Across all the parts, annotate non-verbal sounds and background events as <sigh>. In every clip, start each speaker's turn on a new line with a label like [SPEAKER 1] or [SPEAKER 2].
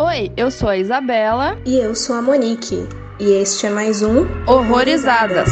[SPEAKER 1] Oi, eu sou a Isabela.
[SPEAKER 2] E eu sou a Monique. E este é mais um
[SPEAKER 1] Horrorizadas.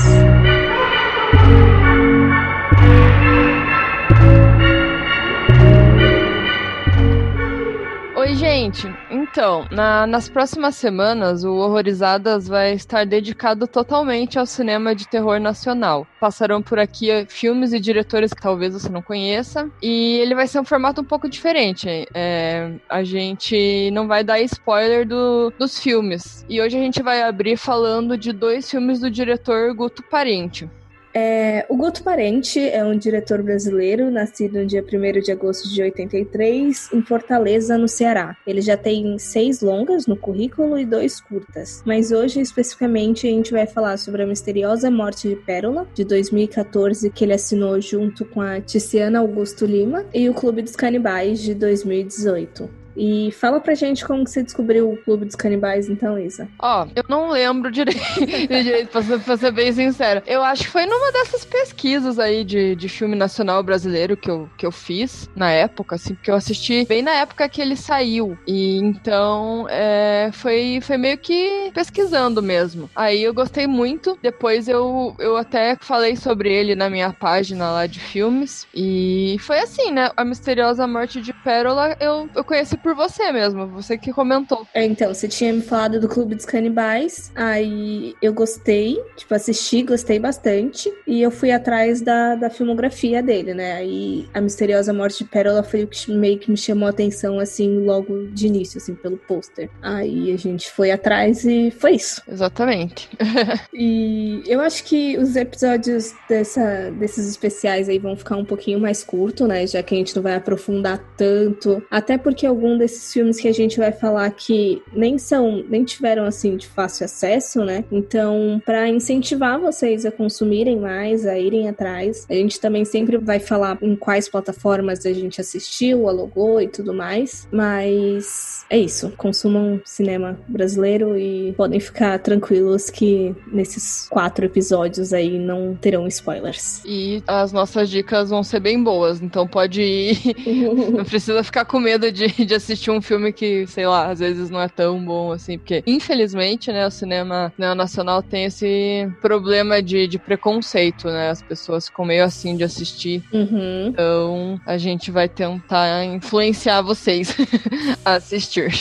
[SPEAKER 1] Oi, gente. Então, na- nas próximas semanas, o Horrorizadas vai estar dedicado totalmente ao cinema de terror nacional. Passarão por aqui eh, filmes e diretores que talvez você não conheça. E ele vai ser um formato um pouco diferente. É, a gente não vai dar spoiler do- dos filmes. E hoje a gente vai abrir falando de dois filmes do diretor Guto Parente.
[SPEAKER 2] É, o Guto Parente é um diretor brasileiro, nascido no dia 1 de agosto de 83, em Fortaleza, no Ceará. Ele já tem seis longas no currículo e dois curtas. Mas hoje, especificamente, a gente vai falar sobre a misteriosa morte de Pérola, de 2014, que ele assinou junto com a Tiziana Augusto Lima, e o Clube dos Canibais, de 2018. E fala pra gente como você descobriu o Clube dos Canibais, então, Isa.
[SPEAKER 1] Ó, eu não lembro direito, <laughs> direito pra, ser, pra ser bem sincera. Eu acho que foi numa dessas pesquisas aí de, de filme nacional brasileiro que eu, que eu fiz na época, assim, porque eu assisti bem na época que ele saiu. E então é, foi, foi meio que pesquisando mesmo. Aí eu gostei muito. Depois eu, eu até falei sobre ele na minha página lá de filmes. E foi assim, né? A misteriosa morte de Pérola eu, eu conheci por você mesmo, você que comentou.
[SPEAKER 2] É, então, você tinha me falado do Clube dos Canibais, aí eu gostei, tipo, assisti, gostei bastante, e eu fui atrás da, da filmografia dele, né? Aí a misteriosa morte de Pérola foi o que meio que me chamou a atenção, assim, logo de início, assim, pelo pôster. Aí a gente foi atrás e foi isso.
[SPEAKER 1] Exatamente. <laughs>
[SPEAKER 2] E eu acho que os episódios dessa, desses especiais aí vão ficar um pouquinho mais curto, né? Já que a gente não vai aprofundar tanto. Até porque algum desses filmes que a gente vai falar que nem são, nem tiveram assim de fácil acesso, né? Então, para incentivar vocês a consumirem mais, a irem atrás, a gente também sempre vai falar em quais plataformas a gente assistiu, alugou e tudo mais. Mas é isso. Consumam cinema brasileiro e podem ficar tranquilos que nesses quatro episódios aí não terão spoilers.
[SPEAKER 1] E as nossas dicas vão ser bem boas, então pode ir. <laughs> não precisa ficar com medo de, de assistir um filme que, sei lá, às vezes não é tão bom assim, porque infelizmente, né, o cinema nacional tem esse problema de, de preconceito, né? As pessoas ficam meio assim de assistir.
[SPEAKER 2] Uhum.
[SPEAKER 1] Então a gente vai tentar influenciar vocês <laughs> a assistir.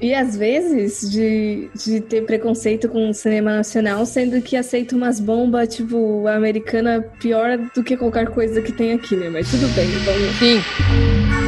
[SPEAKER 2] E às vezes de, de ter preconceito com o cinema nacional, sendo que aceita umas bombas, tipo, americana pior do que qualquer coisa que tem aqui, né? Mas tudo bem, vamos.
[SPEAKER 1] Sim.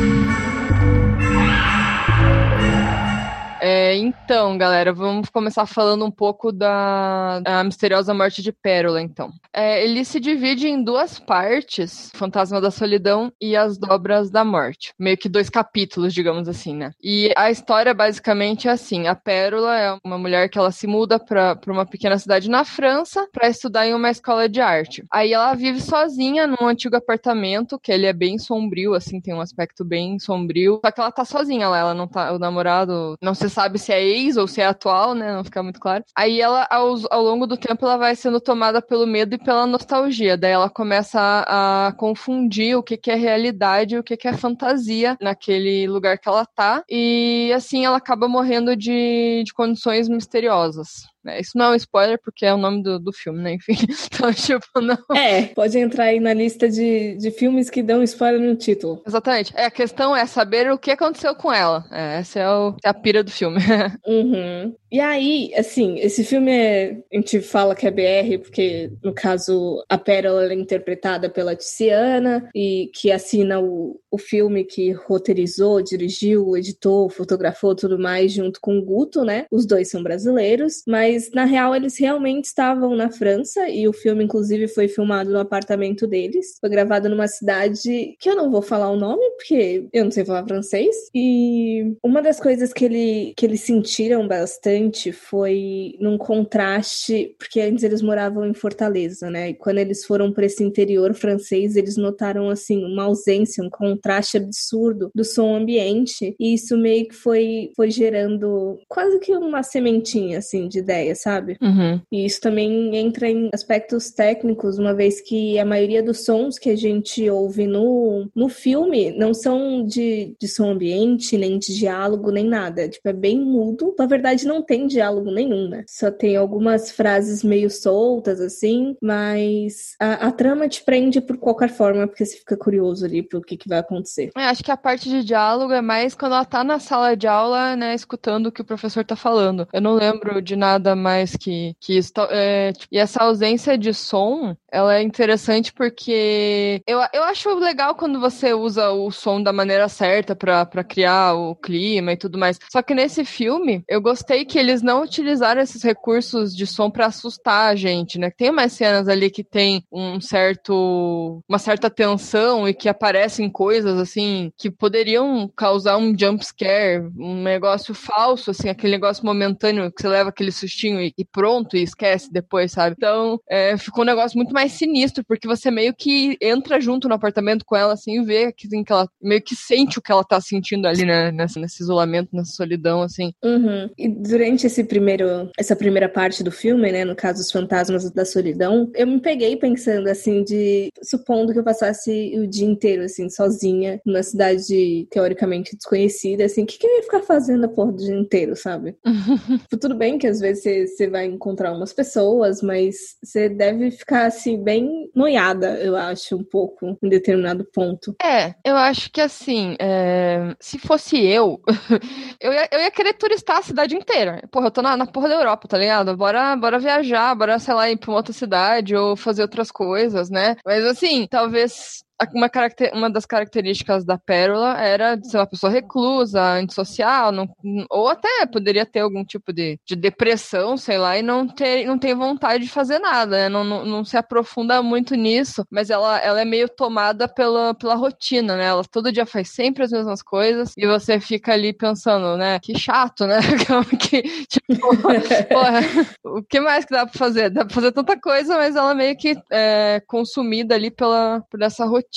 [SPEAKER 1] É, então, galera, vamos começar falando um pouco da misteriosa morte de Pérola, então. É, ele se divide em duas partes, Fantasma da Solidão e As Dobras da Morte. Meio que dois capítulos, digamos assim, né? E a história basicamente é assim, a Pérola é uma mulher que ela se muda para uma pequena cidade na França para estudar em uma escola de arte. Aí ela vive sozinha num antigo apartamento, que ele é bem sombrio, assim, tem um aspecto bem sombrio. Só que ela tá sozinha lá, ela não tá, o namorado não se sabe se é ex ou se é atual, né? Não fica muito claro. Aí ela, ao, ao longo do tempo, ela vai sendo tomada pelo medo e pela nostalgia. Daí ela começa a, a confundir o que, que é realidade e o que, que é fantasia naquele lugar que ela tá. E assim ela acaba morrendo de, de condições misteriosas. Né? Isso não é um spoiler, porque é o nome do, do filme, né? <laughs> Enfim. Então, tipo, não.
[SPEAKER 2] É, pode entrar aí na lista de, de filmes que dão spoiler no título.
[SPEAKER 1] Exatamente. É, a questão é saber o que aconteceu com ela. É, essa é, o, é a pira do filme. <laughs>
[SPEAKER 2] Uhum. E aí, assim, esse filme é. A gente fala que é BR, porque, no caso, a Pérola é interpretada pela Tiziana, e que assina o, o filme que roteirizou, dirigiu, editou, fotografou tudo mais, junto com o Guto, né? Os dois são brasileiros, mas na real eles realmente estavam na França, e o filme, inclusive, foi filmado no apartamento deles. Foi gravado numa cidade que eu não vou falar o nome, porque eu não sei falar francês. E uma das coisas que, ele, que eles sentiram bastante foi num contraste, porque antes eles moravam em Fortaleza, né? E quando eles foram para esse interior francês, eles notaram assim uma ausência, um contraste absurdo do som ambiente, e isso meio que foi foi gerando quase que uma sementinha assim de ideia ideia, sabe?
[SPEAKER 1] Uhum.
[SPEAKER 2] E isso também entra em aspectos técnicos, uma vez que a maioria dos sons que a gente ouve no, no filme não são de, de som ambiente, nem de diálogo, nem nada. Tipo, é bem mudo. Na verdade, não tem diálogo nenhum, né? Só tem algumas frases meio soltas, assim, mas a, a trama te prende por qualquer forma, porque você fica curioso ali pro que, que vai acontecer.
[SPEAKER 1] É, acho que a parte de diálogo é mais quando ela tá na sala de aula, né, escutando o que o professor tá falando. Eu não lembro de nada mais que, que isso. É, tipo, e essa ausência de som, ela é interessante porque eu, eu acho legal quando você usa o som da maneira certa para criar o clima e tudo mais. Só que nesse filme, eu gostei que eles não utilizaram esses recursos de som para assustar a gente, né? Tem umas cenas ali que tem um certo uma certa tensão e que aparecem coisas assim que poderiam causar um jump scare, um negócio falso assim, aquele negócio momentâneo que você leva aquele sustinho e, e pronto e esquece depois, sabe? Então, é, ficou um negócio muito mais sinistro porque você meio que entra junto no apartamento com ela assim e vê que, assim, que ela meio que sente o que ela tá sentindo ali, né, nesse, nesse isolamento, nessa solidão assim.
[SPEAKER 2] Uhum. E durante esse primeiro essa primeira parte do filme, né, no caso os fantasmas da solidão, eu me peguei pensando assim de supondo que eu passasse o dia inteiro assim sozinha numa cidade teoricamente desconhecida, assim, o que, que eu ia ficar fazendo a porra do dia inteiro, sabe? <laughs> Tudo bem que às vezes você, vai encontrar umas pessoas, mas você deve ficar assim bem noiada, eu acho, um pouco em determinado ponto.
[SPEAKER 1] É, eu acho que assim, é... se fosse eu, <laughs> eu, ia, eu ia querer turistar a cidade inteira. Porra, eu tô na, na porra da Europa, tá ligado? Bora, bora viajar, bora, sei lá, ir pra uma outra cidade ou fazer outras coisas, né? Mas assim, talvez uma, caracter, uma das características da Pérola era de ser uma pessoa reclusa, antissocial, não, ou até poderia ter algum tipo de, de depressão, sei lá, e não ter, não ter vontade de fazer nada, né? Não, não, não, se aprofunda muito nisso, mas ela, ela é meio tomada pela, pela rotina, né? Ela todo dia faz sempre as mesmas coisas e você fica ali pensando, né? Que chato, né? <laughs> que, tipo, <laughs> porra, o que mais que dá pra fazer? Dá pra fazer tanta coisa, mas ela meio que é consumida ali pela, por essa rotina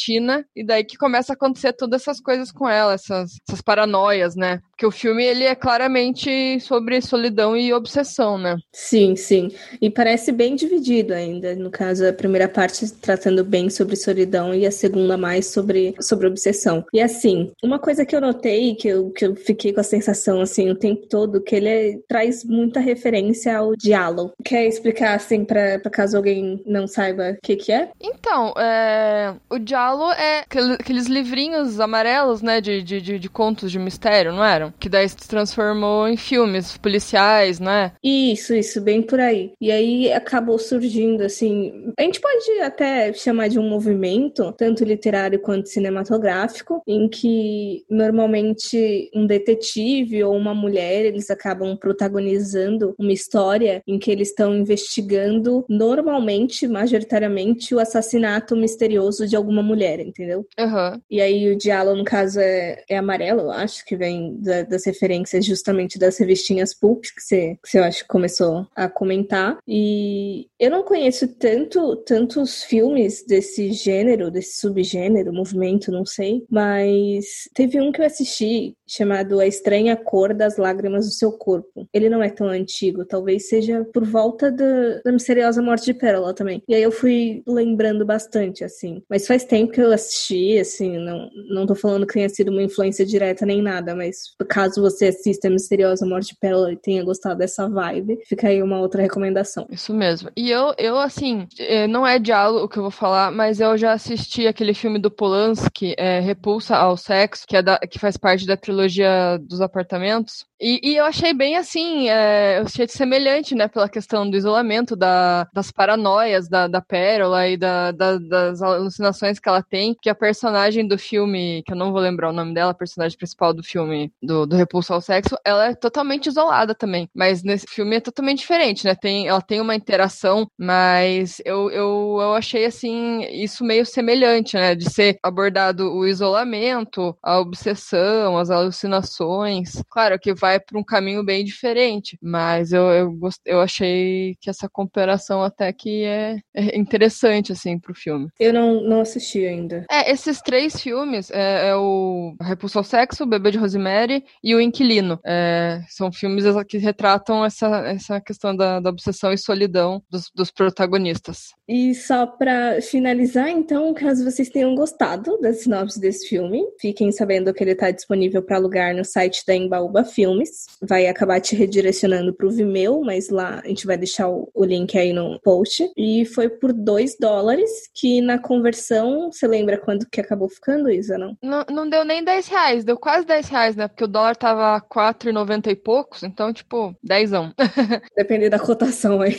[SPEAKER 1] e daí que começa a acontecer todas essas coisas com ela, essas, essas paranoias, né? Porque o filme, ele é claramente sobre solidão e obsessão, né?
[SPEAKER 2] Sim, sim. E parece bem dividido ainda. No caso, a primeira parte tratando bem sobre solidão e a segunda mais sobre, sobre obsessão. E assim, uma coisa que eu notei, que eu, que eu fiquei com a sensação, assim, o tempo todo, que ele é, traz muita referência ao diálogo. Quer explicar, assim, pra, pra caso alguém não saiba o que que é?
[SPEAKER 1] Então, é... o diálogo é aqueles livrinhos amarelos, né, de, de, de, de contos de mistério, não eram? Que daí se transformou em filmes policiais, né?
[SPEAKER 2] Isso, isso, bem por aí. E aí acabou surgindo, assim. A gente pode até chamar de um movimento, tanto literário quanto cinematográfico, em que normalmente um detetive ou uma mulher eles acabam protagonizando uma história em que eles estão investigando, normalmente, majoritariamente, o assassinato misterioso de alguma mulher, entendeu?
[SPEAKER 1] Uhum.
[SPEAKER 2] E aí o diálogo, no caso, é, é amarelo, eu acho, que vem da, das referências justamente das revistinhas Pulp, que você, que você eu acho que começou a comentar. E eu não conheço tanto tantos filmes desse gênero, desse subgênero, movimento, não sei, mas teve um que eu assisti chamado A Estranha Cor das Lágrimas do Seu Corpo. Ele não é tão antigo, talvez seja por volta da, da misteriosa morte de Pérola também. E aí eu fui lembrando bastante, assim. Mas faz tempo que eu assisti, assim, não, não tô falando que tenha sido uma influência direta nem nada, mas caso você assista a Misteriosa Morte de Pérola e tenha gostado dessa vibe, fica aí uma outra recomendação.
[SPEAKER 1] Isso mesmo. E eu, eu assim, é, não é diálogo o que eu vou falar, mas eu já assisti aquele filme do Polanski, é, Repulsa ao Sexo, que, é da, que faz parte da trilogia dos apartamentos. E, e, eu achei bem assim, é, eu achei semelhante, né, pela questão do isolamento, da, das paranoias da, da Pérola e da, da, das alucinações que ela tem, que a personagem do filme, que eu não vou lembrar o nome dela, a personagem principal do filme do, do Repulso ao Sexo, ela é totalmente isolada também. Mas nesse filme é totalmente diferente, né? Tem, ela tem uma interação, mas eu, eu, eu achei assim, isso meio semelhante, né? De ser abordado o isolamento, a obsessão, as alucinações. Claro que vai para um caminho bem diferente. Mas eu, eu, gost... eu achei que essa comparação até que é, é interessante, assim, pro filme.
[SPEAKER 2] Eu não, não assisti ainda.
[SPEAKER 1] É, esses três filmes, é, é o Repulso ao Sexo, o Bebê de Rosemary e O Inquilino. É, são filmes que retratam essa, essa questão da, da obsessão e solidão dos, dos protagonistas.
[SPEAKER 2] E só para finalizar, então, caso vocês tenham gostado da sinopse desse filme, fiquem sabendo que ele está disponível para alugar no site da Embaúba Filmes. Vai acabar te redirecionando para o Vimeo, mas lá a gente vai deixar o, o link aí no post. E foi por 2 dólares, que na conversão, você lembra quando que acabou ficando, Isa, não?
[SPEAKER 1] Não, não deu nem 10 reais, deu quase 10 reais, né? Porque o dólar tava 4,90 e poucos, então, tipo, 10. <laughs>
[SPEAKER 2] Depende da cotação aí.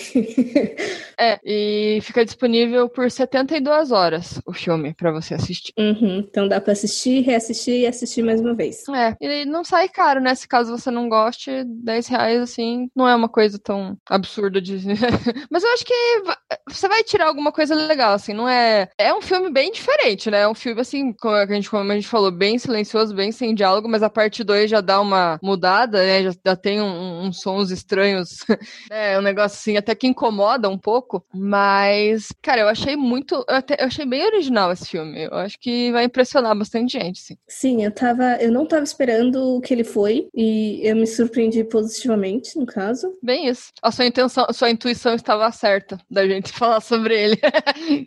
[SPEAKER 1] é, e fica disponível por 72 horas o filme para você assistir.
[SPEAKER 2] Uhum, então dá para assistir, reassistir e assistir mais uma vez.
[SPEAKER 1] É, e não sai caro, né? Se caso você não goste, 10 reais, assim, não é uma coisa tão absurda de. <laughs> Mas eu acho que você vai tirar alguma coisa legal, assim, não é. É um filme bem diferente, né? É um filme, assim, como a gente, como a gente falou, bem silencioso, bem sem diálogo, mas a parte 2 já dá uma mudada, né? Já, já tem uns um, um sons estranhos. <laughs> é um negócio, assim, até que incomoda um pouco. Mas, cara, eu achei muito. Eu, até, eu achei bem original esse filme. Eu acho que vai impressionar bastante gente, sim.
[SPEAKER 2] Sim, eu tava. Eu não tava esperando o que ele foi. E eu me surpreendi positivamente, no caso.
[SPEAKER 1] Bem isso. A sua intenção, a sua intuição estava certa da gente <laughs> falar sobre ele.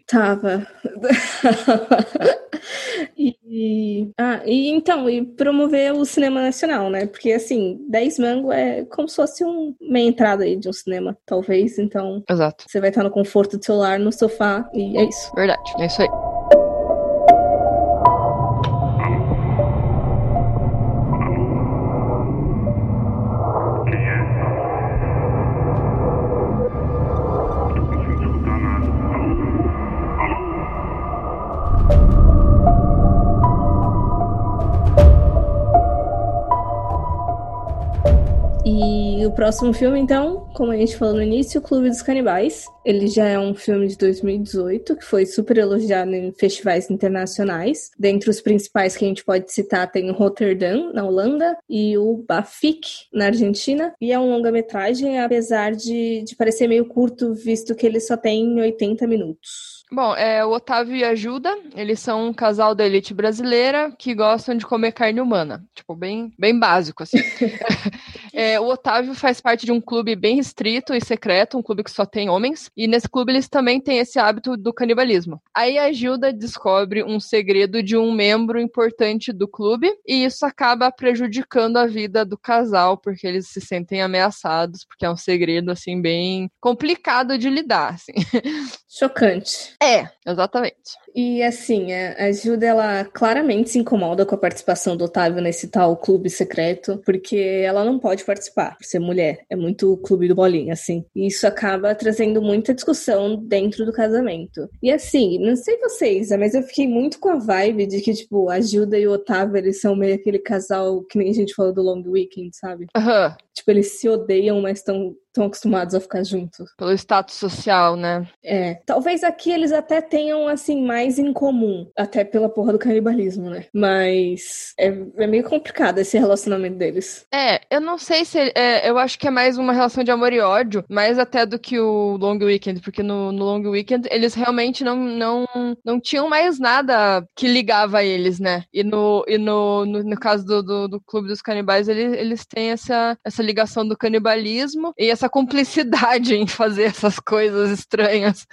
[SPEAKER 2] tava. <laughs> e, ah, e então, e promover o cinema nacional, né? Porque assim, 10 mango é como se fosse um, uma entrada aí de um cinema, talvez. Então,
[SPEAKER 1] Exato.
[SPEAKER 2] você vai estar no conforto do seu lar, no sofá, e é isso.
[SPEAKER 1] Verdade, é isso aí.
[SPEAKER 2] Próximo filme, então, como a gente falou no início, O Clube dos Canibais. Ele já é um filme de 2018, que foi super elogiado em festivais internacionais. Dentre os principais que a gente pode citar tem o Rotterdam, na Holanda, e o Bafik, na Argentina. E é um longa-metragem, apesar de, de parecer meio curto, visto que ele só tem 80 minutos.
[SPEAKER 1] Bom, é, o Otávio e a Ajuda, eles são um casal da elite brasileira que gostam de comer carne humana. Tipo, bem, bem básico, assim. <laughs> é, o Otávio faz parte de um clube bem restrito e secreto, um clube que só tem homens. E nesse clube eles também têm esse hábito do canibalismo. Aí a Gilda descobre um segredo de um membro importante do clube e isso acaba prejudicando a vida do casal, porque eles se sentem ameaçados, porque é um segredo, assim, bem complicado de lidar, assim. <laughs>
[SPEAKER 2] Chocante.
[SPEAKER 1] É, exatamente.
[SPEAKER 2] E assim, a Gilda, ela claramente se incomoda com a participação do Otávio nesse tal clube secreto, porque ela não pode participar, por ser mulher. É muito clube do bolinha, assim. E isso acaba trazendo muita discussão dentro do casamento. E assim, não sei vocês, mas eu fiquei muito com a vibe de que, tipo, a Gilda e o Otávio, eles são meio aquele casal que nem a gente falou do Long Weekend, sabe?
[SPEAKER 1] Aham. Uhum.
[SPEAKER 2] Tipo, eles se odeiam, mas estão tão acostumados a ficar juntos.
[SPEAKER 1] Pelo status social, né?
[SPEAKER 2] É. Talvez aqui eles até tenham, assim, mais em comum. Até pela porra do canibalismo, né? Mas é, é meio complicado esse relacionamento deles.
[SPEAKER 1] É, eu não sei se. É, eu acho que é mais uma relação de amor e ódio, mais até do que o Long Weekend, porque no, no Long Weekend eles realmente não, não, não tinham mais nada que ligava eles, né? E no, e no, no, no caso do, do, do Clube dos Canibais, eles, eles têm essa, essa ligação do canibalismo e essa cumplicidade em fazer essas coisas estranhas.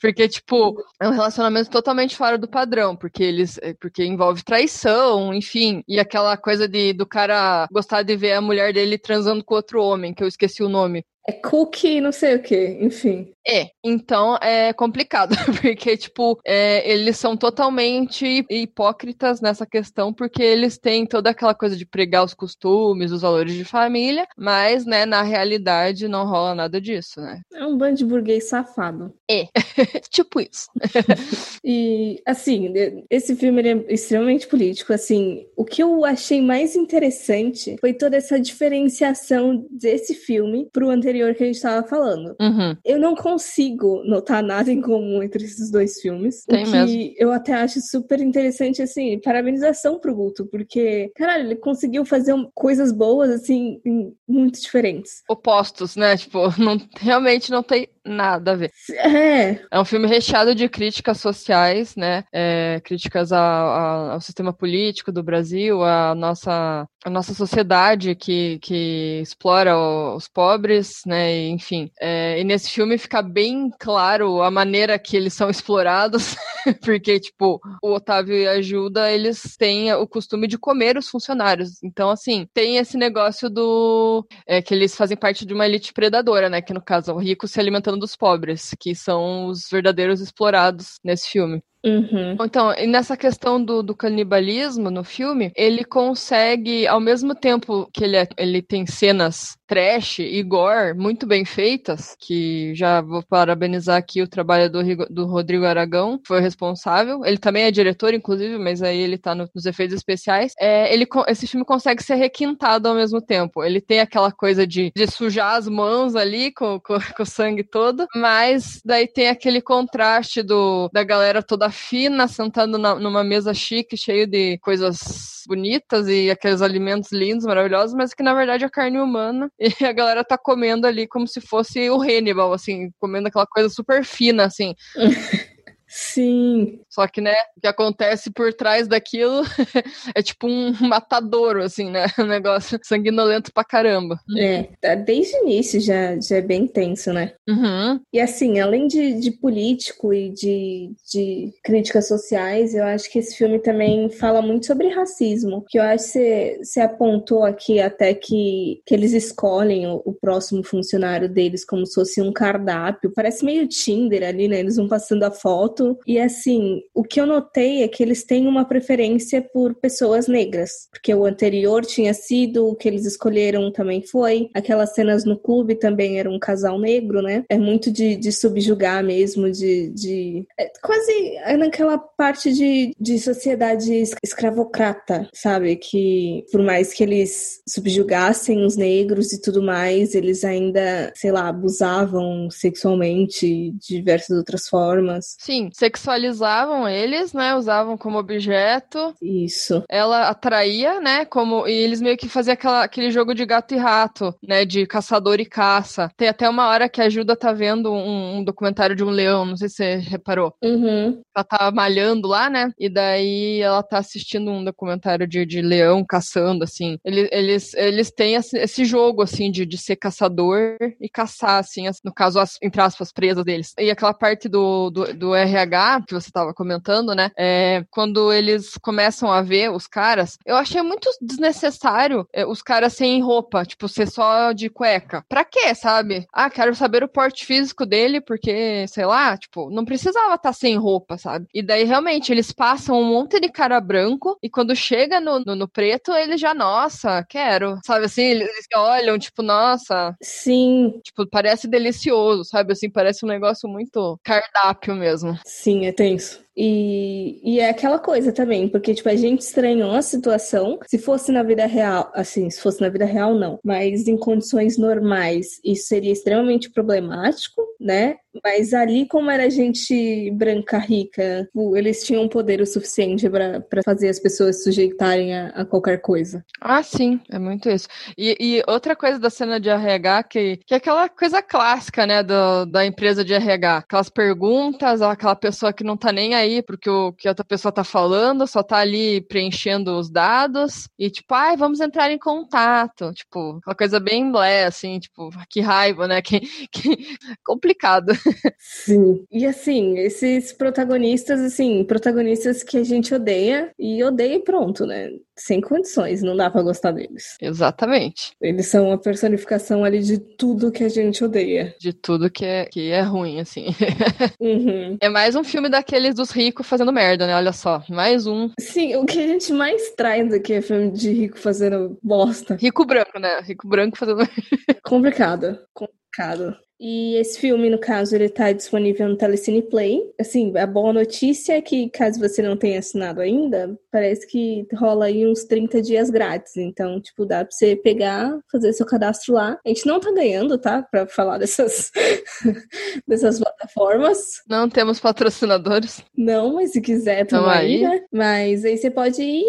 [SPEAKER 1] Porque, tipo, é um relacionamento totalmente fora do padrão, porque eles. É, porque envolve traição, enfim. E aquela coisa de do cara gostar de ver a mulher dele transando com outro homem, que eu esqueci o nome.
[SPEAKER 2] É cookie, não sei o que, enfim.
[SPEAKER 1] É, então é complicado, <laughs> porque, tipo, é, eles são totalmente hipócritas nessa questão, porque eles têm toda aquela coisa de pregar os costumes, os valores de família, mas, né, na realidade não rola nada disso, né?
[SPEAKER 2] É um bando de burguês safado.
[SPEAKER 1] É, <laughs> tipo isso. <laughs>
[SPEAKER 2] e, assim, esse filme é extremamente político, assim, o que eu achei mais interessante foi toda essa diferenciação desse filme pro anterior anterior que a gente estava falando.
[SPEAKER 1] Uhum.
[SPEAKER 2] Eu não consigo notar nada em comum entre esses dois filmes.
[SPEAKER 1] Tem
[SPEAKER 2] que
[SPEAKER 1] mesmo.
[SPEAKER 2] eu até acho super interessante, assim, parabenização pro Guto, porque, caralho, ele conseguiu fazer coisas boas, assim, muito diferentes.
[SPEAKER 1] Opostos, né? Tipo, <laughs> não, realmente não tem nada a ver.
[SPEAKER 2] É.
[SPEAKER 1] É um filme recheado de críticas sociais, né? É, críticas a, a, ao sistema político do Brasil, a nossa, a nossa sociedade que, que explora os pobres, né? E, enfim. É, e nesse filme fica bem claro a maneira que eles são explorados, <laughs> porque, tipo, o Otávio e a Ajuda, eles têm o costume de comer os funcionários. Então, assim, tem esse negócio do. É, que eles fazem parte de uma elite predadora, né? Que no caso, o rico se alimentando dos pobres, que são os verdadeiros explorados nesse filme.
[SPEAKER 2] Uhum.
[SPEAKER 1] Então, nessa questão do, do, canibalismo no filme, ele consegue, ao mesmo tempo que ele, é, ele tem cenas trash e gore muito bem feitas, que já vou parabenizar aqui o trabalho do, do Rodrigo Aragão, foi responsável. Ele também é diretor, inclusive, mas aí ele tá no, nos efeitos especiais. É, ele, esse filme consegue ser requintado ao mesmo tempo. Ele tem aquela coisa de, de sujar as mãos ali com, com, com o sangue todo, mas daí tem aquele contraste do, da galera toda fina, sentando na, numa mesa chique, cheio de coisas bonitas e aqueles alimentos lindos, maravilhosos, mas que na verdade é carne humana. <laughs> E a galera tá comendo ali como se fosse o Hannibal, assim, comendo aquela coisa super fina, assim. <laughs>
[SPEAKER 2] Sim.
[SPEAKER 1] Só que, né, o que acontece por trás daquilo <laughs> é tipo um <laughs> matadouro, assim, né? <laughs> Um negócio sanguinolento pra caramba.
[SPEAKER 2] É, tá, desde o início já, já é bem tenso, né?
[SPEAKER 1] Uhum.
[SPEAKER 2] E assim, além de, de político e de, de críticas sociais, eu acho que esse filme também fala muito sobre racismo. Que eu acho que você apontou aqui até que, que eles escolhem o, o próximo funcionário deles como se fosse um cardápio. Parece meio Tinder ali, né? Eles vão passando a foto e assim, o que eu notei é que eles têm uma preferência por pessoas negras, porque o anterior tinha sido, o que eles escolheram também foi. Aquelas cenas no clube também era um casal negro, né? É muito de, de subjugar mesmo, de. de é quase naquela parte de, de sociedade escravocrata, sabe? Que por mais que eles subjugassem os negros e tudo mais, eles ainda, sei lá, abusavam sexualmente de diversas outras formas.
[SPEAKER 1] Sim, sexualizavam eles, né? Usavam como objeto.
[SPEAKER 2] Isso.
[SPEAKER 1] Ela atraía, né? Como e eles meio que faziam aquela, aquele jogo de gato e rato, né? De caçador e caça. Tem até uma hora que a Ajuda tá vendo um, um documentário de um leão, não sei se você reparou.
[SPEAKER 2] Uhum.
[SPEAKER 1] Ela tá malhando lá, né? E daí ela tá assistindo um documentário de, de leão caçando, assim. Eles, eles, eles têm esse, jogo, assim, de, de ser caçador e caçar, assim, no caso, as, entre aspas, presas deles. E aquela parte do, do, do RH que você estava comentando, né? É, quando eles começam a ver os caras, eu achei muito desnecessário é, os caras sem roupa, tipo, ser só de cueca. Pra quê, sabe? Ah, quero saber o porte físico dele, porque, sei lá, tipo, não precisava estar tá sem roupa, sabe? E daí, realmente, eles passam um monte de cara branco e quando chega no, no, no preto, eles já, nossa, quero. Sabe assim? Eles olham, tipo, nossa.
[SPEAKER 2] Sim.
[SPEAKER 1] Tipo, parece delicioso, sabe? Assim, parece um negócio muito cardápio mesmo.
[SPEAKER 2] Sim, é tenso. E, e é aquela coisa também, porque, tipo, a gente estranhou a situação. Se fosse na vida real, assim, se fosse na vida real, não. Mas em condições normais, isso seria extremamente problemático, né? Mas ali, como era gente branca rica, eles tinham poder o suficiente para fazer as pessoas sujeitarem a, a, qualquer coisa.
[SPEAKER 1] Ah, sim, é muito isso. E, e, outra coisa da cena de RH, que, que é aquela coisa clássica, né, do, da empresa de RH. Aquelas perguntas, aquela pessoa que não tá nem aí aí porque o que outra pessoa tá falando, só tá ali preenchendo os dados e tipo, ai, vamos entrar em contato, tipo, uma coisa bem blé, assim, tipo, que raiva, né? Que, que... <laughs> complicado.
[SPEAKER 2] Sim. E assim, esses protagonistas, assim, protagonistas que a gente odeia e odeia e pronto, né? Sem condições, não dá para gostar deles.
[SPEAKER 1] Exatamente.
[SPEAKER 2] Eles são a personificação ali de tudo que a gente odeia.
[SPEAKER 1] De tudo que é, que é ruim, assim. <laughs>
[SPEAKER 2] Uhum.
[SPEAKER 1] É mais um filme daqueles dos ricos fazendo merda, né? Olha só, mais um.
[SPEAKER 2] Sim, o que a gente mais traz aqui é filme de rico fazendo bosta.
[SPEAKER 1] Rico branco, né? Rico branco fazendo. <laughs>
[SPEAKER 2] Complicado. Complicado. E esse filme, no caso, ele tá disponível no Telecine Play. Assim, a boa notícia é que, caso você não tenha assinado ainda, parece que rola aí uns 30 dias grátis. Então, tipo, dá pra você pegar, fazer seu cadastro lá. A gente não tá ganhando, tá? Pra falar dessas, <laughs> dessas plataformas.
[SPEAKER 1] Não temos patrocinadores.
[SPEAKER 2] Não, mas se quiser, tamo aí, né? Mas aí você pode ir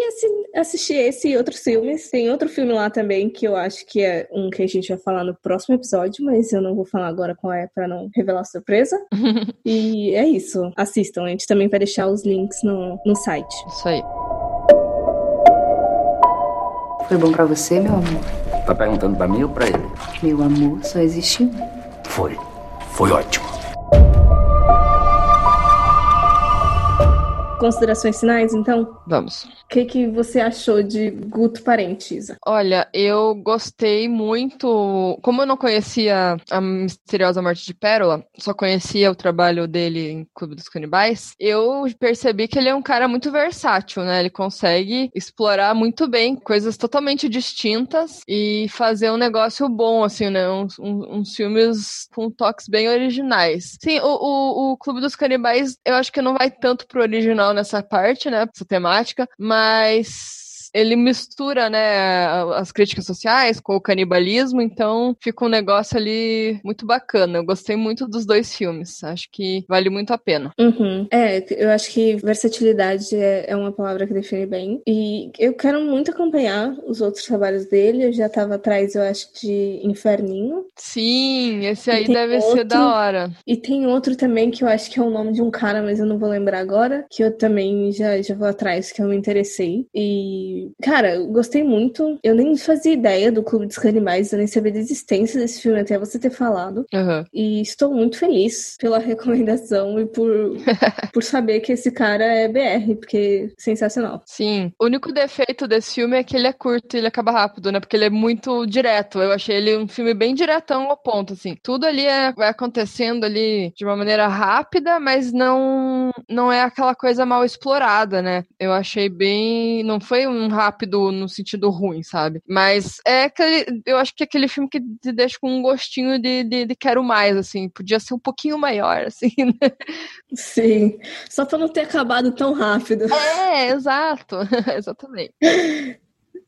[SPEAKER 2] assistir esse e outros filmes. Tem outro filme lá também que eu acho que é um que a gente vai falar no próximo episódio, mas eu não vou falar agora qual é para não revelar surpresa. <laughs> e é isso. Assistam. A gente também vai deixar os links no, no site.
[SPEAKER 1] Isso aí.
[SPEAKER 3] Foi bom para você, meu amor?
[SPEAKER 4] Tá perguntando para mim ou para ele?
[SPEAKER 3] Meu amor, só existe um.
[SPEAKER 4] Foi. Foi ótimo.
[SPEAKER 2] Considerações finais, então?
[SPEAKER 1] Vamos.
[SPEAKER 2] O que, que você achou de Guto Parente, Isa?
[SPEAKER 1] Olha, eu gostei muito. Como eu não conhecia a misteriosa morte de Pérola, só conhecia o trabalho dele em Clube dos Canibais, eu percebi que ele é um cara muito versátil, né? Ele consegue explorar muito bem coisas totalmente distintas e fazer um negócio bom, assim, né? Uns, uns filmes com toques bem originais. Sim, o, o, o Clube dos Canibais, eu acho que não vai tanto pro original nessa parte, né? Essa temática, mas mas ele mistura, né, as críticas sociais com o canibalismo, então fica um negócio ali muito bacana. Eu gostei muito dos dois filmes. Acho que vale muito a pena.
[SPEAKER 2] Uhum. É, eu acho que versatilidade é, é, uma palavra que define bem. E eu quero muito acompanhar os outros trabalhos dele. Eu já tava atrás, eu acho, de Inferninho.
[SPEAKER 1] Sim, esse aí deve outro, ser da hora.
[SPEAKER 2] E tem outro também que eu acho que é o nome de um cara, mas eu não vou lembrar agora, que eu também já, já vou atrás, que eu me interessei. E cara, eu gostei muito. Eu nem fazia ideia do Clube dos Canibais, eu nem sabia da existência desse filme até você ter falado.
[SPEAKER 1] Uhum.
[SPEAKER 2] E estou muito feliz pela <laughs> recomendação e por, <laughs> por saber que esse cara é BR, porque é sensacional.
[SPEAKER 1] Sim. O único defeito desse filme é que ele é curto e ele acaba rápido, né? Porque ele é muito direto. Eu achei ele um filme bem diretão ao ponto, assim. Tudo ali é, vai acontecendo ali de uma maneira rápida, mas não, não é aquela coisa mal explorada, né? Eu achei bem. Não foi um rápido no sentido ruim, sabe? Mas é aquele. Eu acho que é aquele filme que te deixa com um gostinho de, de, de quero mais, assim. Podia ser um pouquinho maior, <laughs> assim, né?
[SPEAKER 2] Sim. Só pra não ter acabado tão rápido.
[SPEAKER 1] É, exato. <laughs> Exatamente.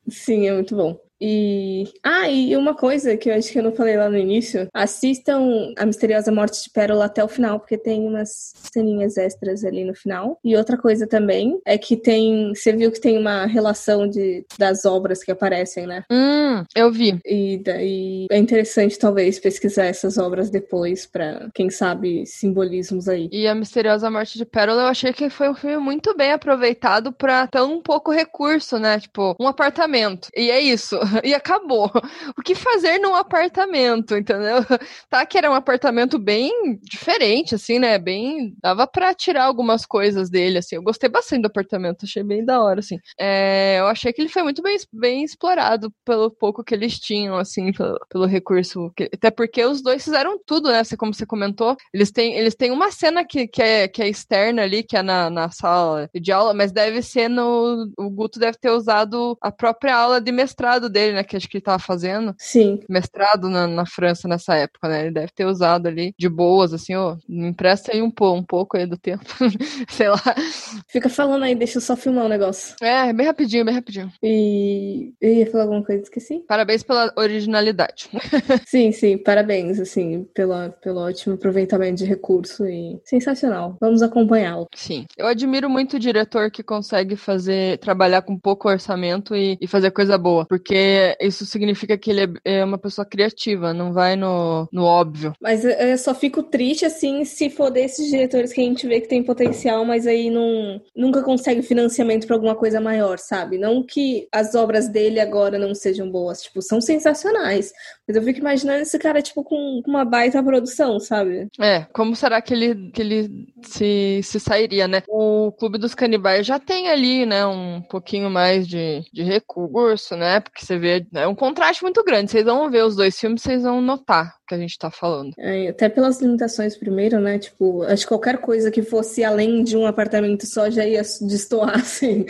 [SPEAKER 2] Sim, é muito bom. E. Ah, e uma coisa que eu acho que eu não falei lá no início: assistam A Misteriosa Morte de Pérola até o final, porque tem umas ceninhas extras ali no final. E outra coisa também é que tem. Você viu que tem uma relação de, das obras que aparecem, né?
[SPEAKER 1] Hum, eu vi.
[SPEAKER 2] E daí é interessante, talvez, pesquisar essas obras depois, para quem sabe, simbolismos aí.
[SPEAKER 1] E A Misteriosa Morte de Pérola, eu achei que foi um filme muito bem aproveitado pra ter um pouco recurso, né? Tipo, um apartamento. E é isso. E acabou. <laughs> O que fazer num apartamento, entendeu? <laughs> Tá que era um apartamento bem diferente, assim, né? Bem. Dava pra tirar algumas coisas dele, assim. Eu gostei bastante do apartamento, achei bem da hora, assim. É, eu achei que ele foi muito bem, bem explorado pelo pouco que eles tinham, assim, pelo, pelo recurso. Que, até porque os dois fizeram tudo, né? Como você comentou. Eles têm, eles têm uma cena que, que, é, que é externa ali, que é na, na sala de aula, mas deve ser no. O Guto deve ter usado a própria aula de mestrado dele dele, né? Que acho que ele tava fazendo.
[SPEAKER 2] Sim.
[SPEAKER 1] Mestrado na, na França nessa época, né? Ele deve ter usado ali de boas, assim, ó. Me empresta aí um, um pouco aí do tempo. <laughs> Sei lá.
[SPEAKER 2] Fica falando aí, deixa eu só filmar o um negócio.
[SPEAKER 1] É, bem rapidinho, bem rapidinho.
[SPEAKER 2] E. Eu ia falar alguma coisa, esqueci.
[SPEAKER 1] Parabéns pela originalidade. <laughs>
[SPEAKER 2] sim, sim, parabéns, assim, pela, pelo ótimo aproveitamento de recurso e sensacional. Vamos acompanhá-lo.
[SPEAKER 1] Sim. Eu admiro muito o diretor que consegue fazer, trabalhar com pouco orçamento e, e fazer coisa boa. Porque isso significa que ele é, é uma pessoa criativa, não vai no, no óbvio.
[SPEAKER 2] Mas eu só fico triste, assim, se for desses diretores que a gente vê que tem potencial, mas aí não, nunca consegue financiamento para alguma coisa maior, sabe? Não que as obras dele agora não sejam boas, tipo, são sensacionais. Mas eu fico imaginando esse cara, tipo, com uma baita produção, sabe?
[SPEAKER 1] É, como será que ele, que ele se, se sairia, né? O Clube dos Canibais já tem ali, né, um pouquinho mais de, de recurso, né? Porque você vê, é um contraste muito grande. Vocês vão ver os dois filmes, vocês vão notar que a gente tá falando.
[SPEAKER 2] É, até pelas limitações primeiro, né? Tipo, acho que qualquer coisa que fosse além de um apartamento só já ia destoar, <laughs> assim.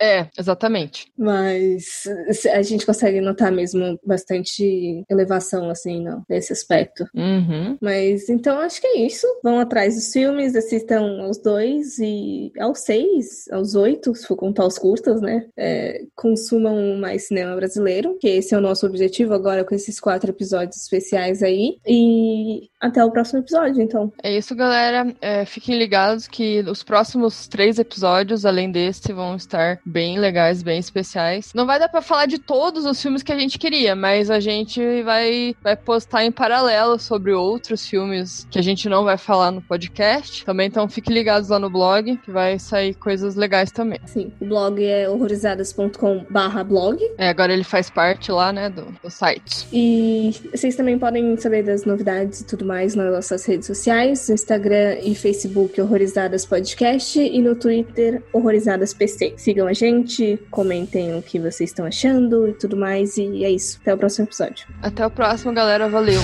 [SPEAKER 1] É, exatamente.
[SPEAKER 2] Mas a gente consegue notar mesmo bastante elevação, assim, não, nesse aspecto.
[SPEAKER 1] Uhum.
[SPEAKER 2] Mas então acho que é isso. Vão atrás dos filmes, assistam aos dois e aos seis, aos oito, se for contar os curtas, né? É, consumam mais cinema brasileiro, que esse é o nosso objetivo agora com esses quatro episódios especiais aí aí. E até o próximo episódio, então.
[SPEAKER 1] É isso, galera. É, fiquem ligados que os próximos três episódios, além desse, vão estar bem legais, bem especiais. Não vai dar para falar de todos os filmes que a gente queria, mas a gente vai, vai postar em paralelo sobre outros filmes que a gente não vai falar no podcast. Também, então, fiquem ligados lá no blog, que vai sair coisas legais também.
[SPEAKER 2] Sim, o blog é horrorizadas.com/blog.
[SPEAKER 1] É, agora ele faz parte lá, né, do, do site.
[SPEAKER 2] E vocês também podem saber das novidades e tudo mais nas nossas redes sociais, no Instagram e Facebook Horrorizadas Podcast e no Twitter Horrorizadas PC. Sigam a gente, comentem o que vocês estão achando e tudo mais. E é isso. Até o próximo episódio.
[SPEAKER 1] Até o próximo, galera. Valeu!